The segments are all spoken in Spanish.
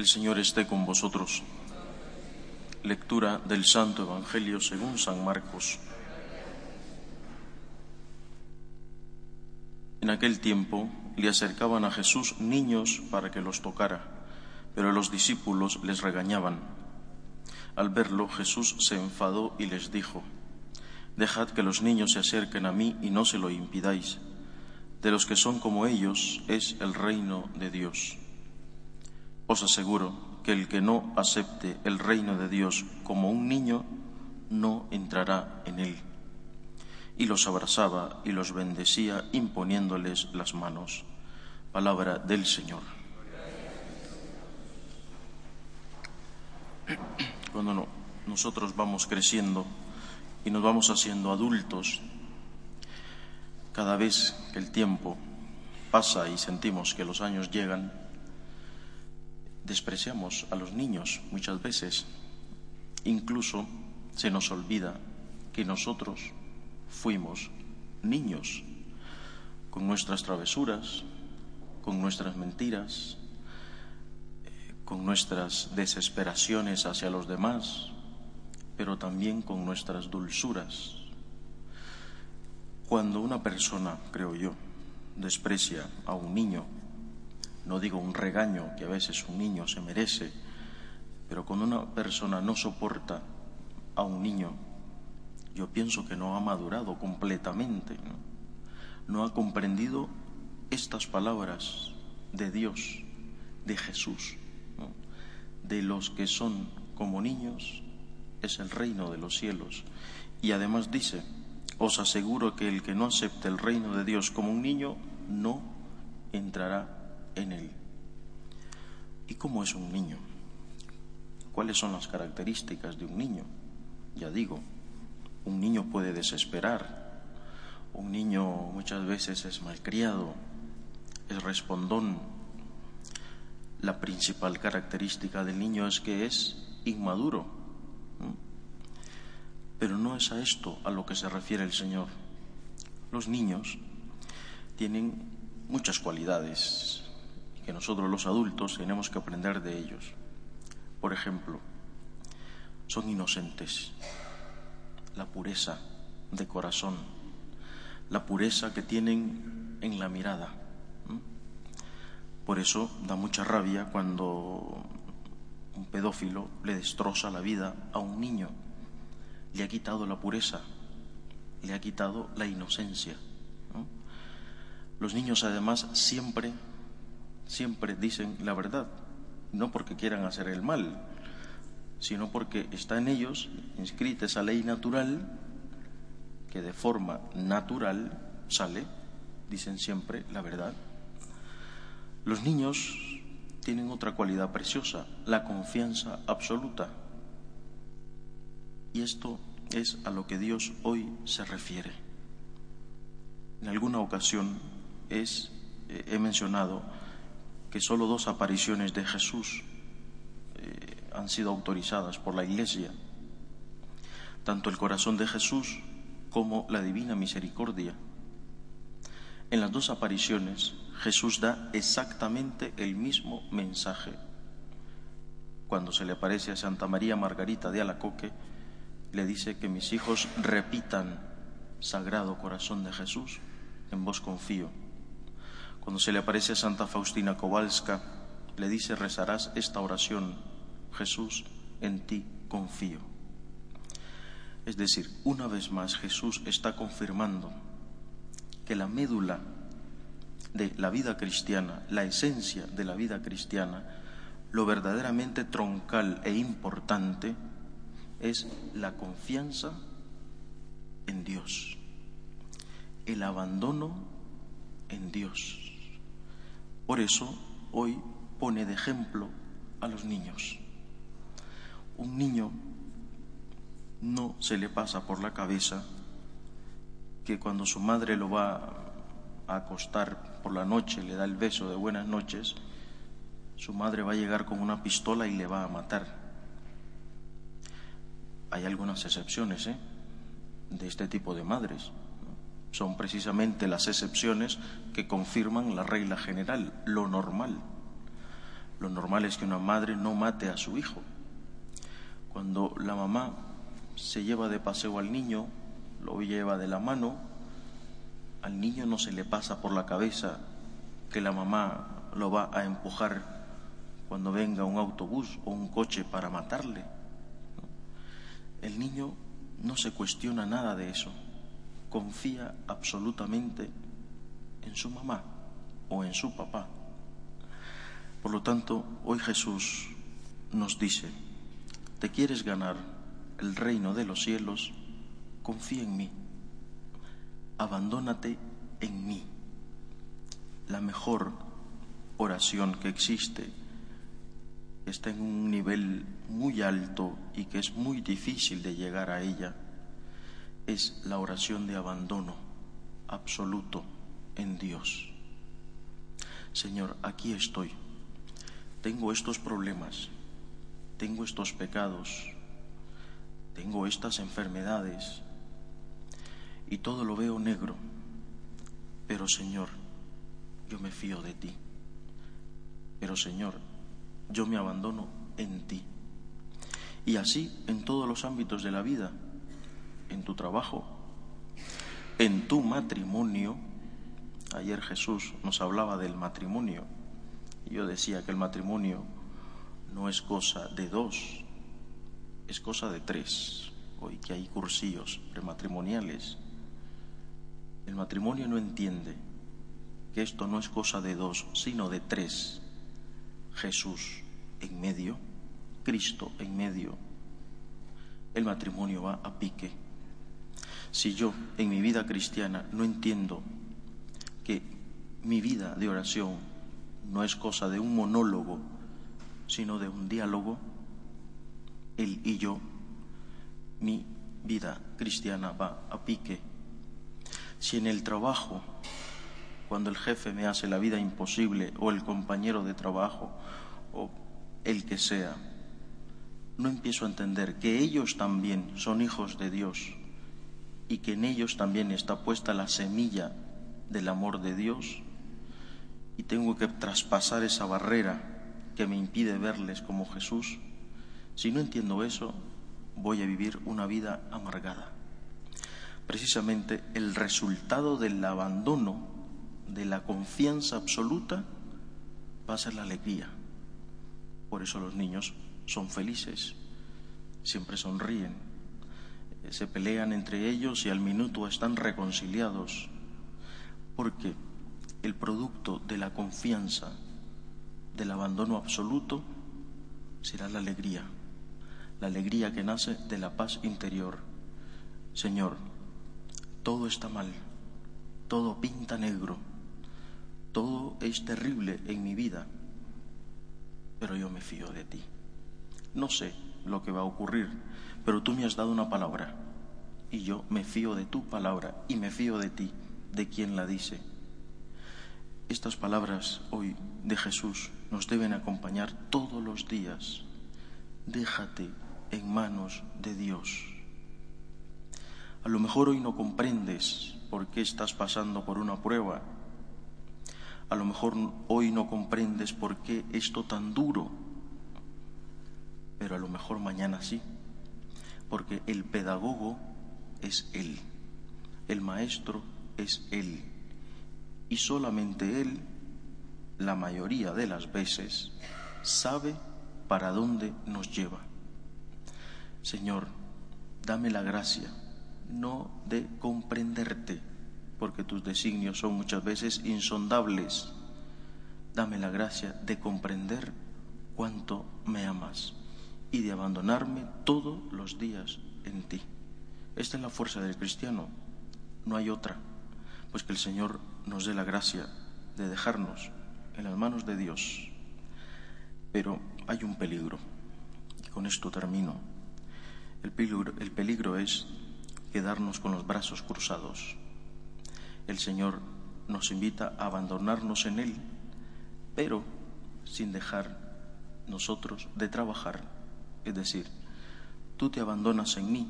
El Señor esté con vosotros. Lectura del Santo Evangelio según San Marcos. En aquel tiempo le acercaban a Jesús niños para que los tocara, pero los discípulos les regañaban. Al verlo Jesús se enfadó y les dijo, Dejad que los niños se acerquen a mí y no se lo impidáis. De los que son como ellos es el reino de Dios. Os aseguro que el que no acepte el reino de Dios como un niño, no entrará en él. Y los abrazaba y los bendecía imponiéndoles las manos. Palabra del Señor. Cuando nosotros vamos creciendo y nos vamos haciendo adultos, cada vez que el tiempo pasa y sentimos que los años llegan, despreciamos a los niños muchas veces. Incluso se nos olvida que nosotros fuimos niños con nuestras travesuras, con nuestras mentiras, eh, con nuestras desesperaciones hacia los demás, pero también con nuestras dulzuras. Cuando una persona, creo yo, desprecia a un niño, no digo un regaño que a veces un niño se merece, pero cuando una persona no soporta a un niño, yo pienso que no ha madurado completamente, no, ha comprendido estas palabras de Dios, de Jesús, de los que son como niños es el reino de los cielos. Y además dice, os aseguro que el que no acepte el reino de Dios como un niño no entrará en él. ¿Y cómo es un niño? ¿Cuáles son las características de un niño? Ya digo, un niño puede desesperar, un niño muchas veces es malcriado, es respondón. La principal característica del niño es que es inmaduro. Pero no es a esto a lo que se refiere el Señor. Los niños tienen muchas cualidades que nosotros los adultos tenemos que aprender de ellos. Por ejemplo, son inocentes, la pureza de corazón, la pureza que tienen en la mirada. Por eso da mucha rabia cuando un pedófilo le destroza la vida a un niño, le ha quitado la pureza, le ha quitado la inocencia. Los niños además siempre, siempre dicen la verdad, no porque quieran hacer el mal, sino porque está en ellos inscrita esa ley natural que de forma natural sale, dicen siempre la verdad. Los niños tienen otra cualidad preciosa, la confianza absoluta. Y esto es a lo que Dios hoy se refiere. En alguna ocasión es, eh, he mencionado que solo dos apariciones de Jesús eh, han sido autorizadas por la Iglesia, tanto el corazón de Jesús como la divina misericordia. En las dos apariciones Jesús da exactamente el mismo mensaje. Cuando se le aparece a Santa María Margarita de Alacoque, le dice que mis hijos repitan Sagrado Corazón de Jesús, en vos confío. Cuando se le aparece a Santa Faustina Kowalska, le dice rezarás esta oración, Jesús, en ti confío. Es decir, una vez más Jesús está confirmando que la médula de la vida cristiana, la esencia de la vida cristiana, lo verdaderamente troncal e importante es la confianza en Dios, el abandono en Dios. Por eso hoy pone de ejemplo a los niños. Un niño no se le pasa por la cabeza que cuando su madre lo va a acostar por la noche, le da el beso de buenas noches, su madre va a llegar con una pistola y le va a matar. Hay algunas excepciones ¿eh? de este tipo de madres. Son precisamente las excepciones que confirman la regla general, lo normal. Lo normal es que una madre no mate a su hijo. Cuando la mamá se lleva de paseo al niño, lo lleva de la mano, al niño no se le pasa por la cabeza que la mamá lo va a empujar cuando venga un autobús o un coche para matarle. El niño no se cuestiona nada de eso, confía absolutamente en su mamá o en su papá. Por lo tanto, hoy Jesús nos dice, ¿te quieres ganar el reino de los cielos? Confía en mí, abandónate en mí. La mejor oración que existe está en un nivel muy alto y que es muy difícil de llegar a ella, es la oración de abandono absoluto en Dios. Señor, aquí estoy. Tengo estos problemas, tengo estos pecados, tengo estas enfermedades y todo lo veo negro. Pero Señor, yo me fío de ti. Pero Señor, yo me abandono en ti. Y así en todos los ámbitos de la vida, en tu trabajo, en tu matrimonio. Ayer Jesús nos hablaba del matrimonio. Yo decía que el matrimonio no es cosa de dos, es cosa de tres. Hoy que hay cursillos prematrimoniales. El matrimonio no entiende que esto no es cosa de dos, sino de tres. Jesús en medio, Cristo en medio, el matrimonio va a pique. Si yo en mi vida cristiana no entiendo que mi vida de oración no es cosa de un monólogo, sino de un diálogo, él y yo, mi vida cristiana va a pique. Si en el trabajo cuando el jefe me hace la vida imposible o el compañero de trabajo o el que sea, no empiezo a entender que ellos también son hijos de Dios y que en ellos también está puesta la semilla del amor de Dios y tengo que traspasar esa barrera que me impide verles como Jesús, si no entiendo eso, voy a vivir una vida amargada. Precisamente el resultado del abandono de la confianza absoluta va a ser la alegría. Por eso los niños son felices, siempre sonríen, se pelean entre ellos y al minuto están reconciliados, porque el producto de la confianza, del abandono absoluto, será la alegría, la alegría que nace de la paz interior. Señor, todo está mal, todo pinta negro todo es terrible en mi vida, pero yo me fío de ti. No sé lo que va a ocurrir, pero tú me has dado una palabra y yo me fío de tu palabra y me fío de ti, de quien la dice. Estas palabras hoy de Jesús nos deben acompañar todos los días. Déjate en manos de Dios. A lo mejor hoy no comprendes por qué estás pasando por una prueba a lo mejor hoy no comprendes por qué esto tan duro, pero a lo mejor mañana sí, porque el pedagogo es Él, el maestro es Él, y solamente Él, la mayoría de las veces, sabe para dónde nos lleva. Señor, dame la gracia, no de comprenderte, porque tus designios son muchas veces insondables. Dame la gracia de comprender cuánto me amas y de abandonarme todos los días en ti. Esta es la fuerza del cristiano, no hay otra, pues que el Señor nos dé la gracia de dejarnos en las manos de Dios. Pero hay un peligro, y con esto termino. El peligro, el peligro es quedarnos con los brazos cruzados. El Señor nos invita a abandonarnos en Él, pero sin dejar nosotros de trabajar. Es decir, tú te abandonas en mí,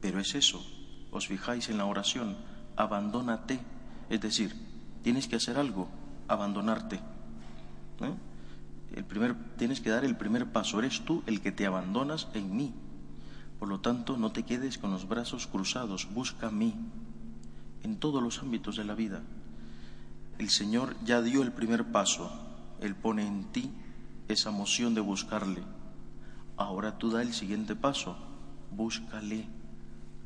pero es eso, os fijáis en la oración, abandónate, es decir, tienes que hacer algo, abandonarte. ¿eh? El primer, tienes que dar el primer paso, eres tú el que te abandonas en mí. Por lo tanto, no te quedes con los brazos cruzados, busca a mí en todos los ámbitos de la vida. El Señor ya dio el primer paso, Él pone en ti esa moción de buscarle. Ahora tú da el siguiente paso, búscale,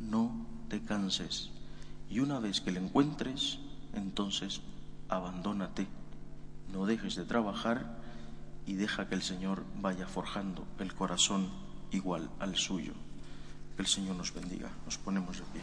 no te canses. Y una vez que le encuentres, entonces abandónate, no dejes de trabajar y deja que el Señor vaya forjando el corazón igual al suyo. Que el Señor nos bendiga. Nos ponemos de pie.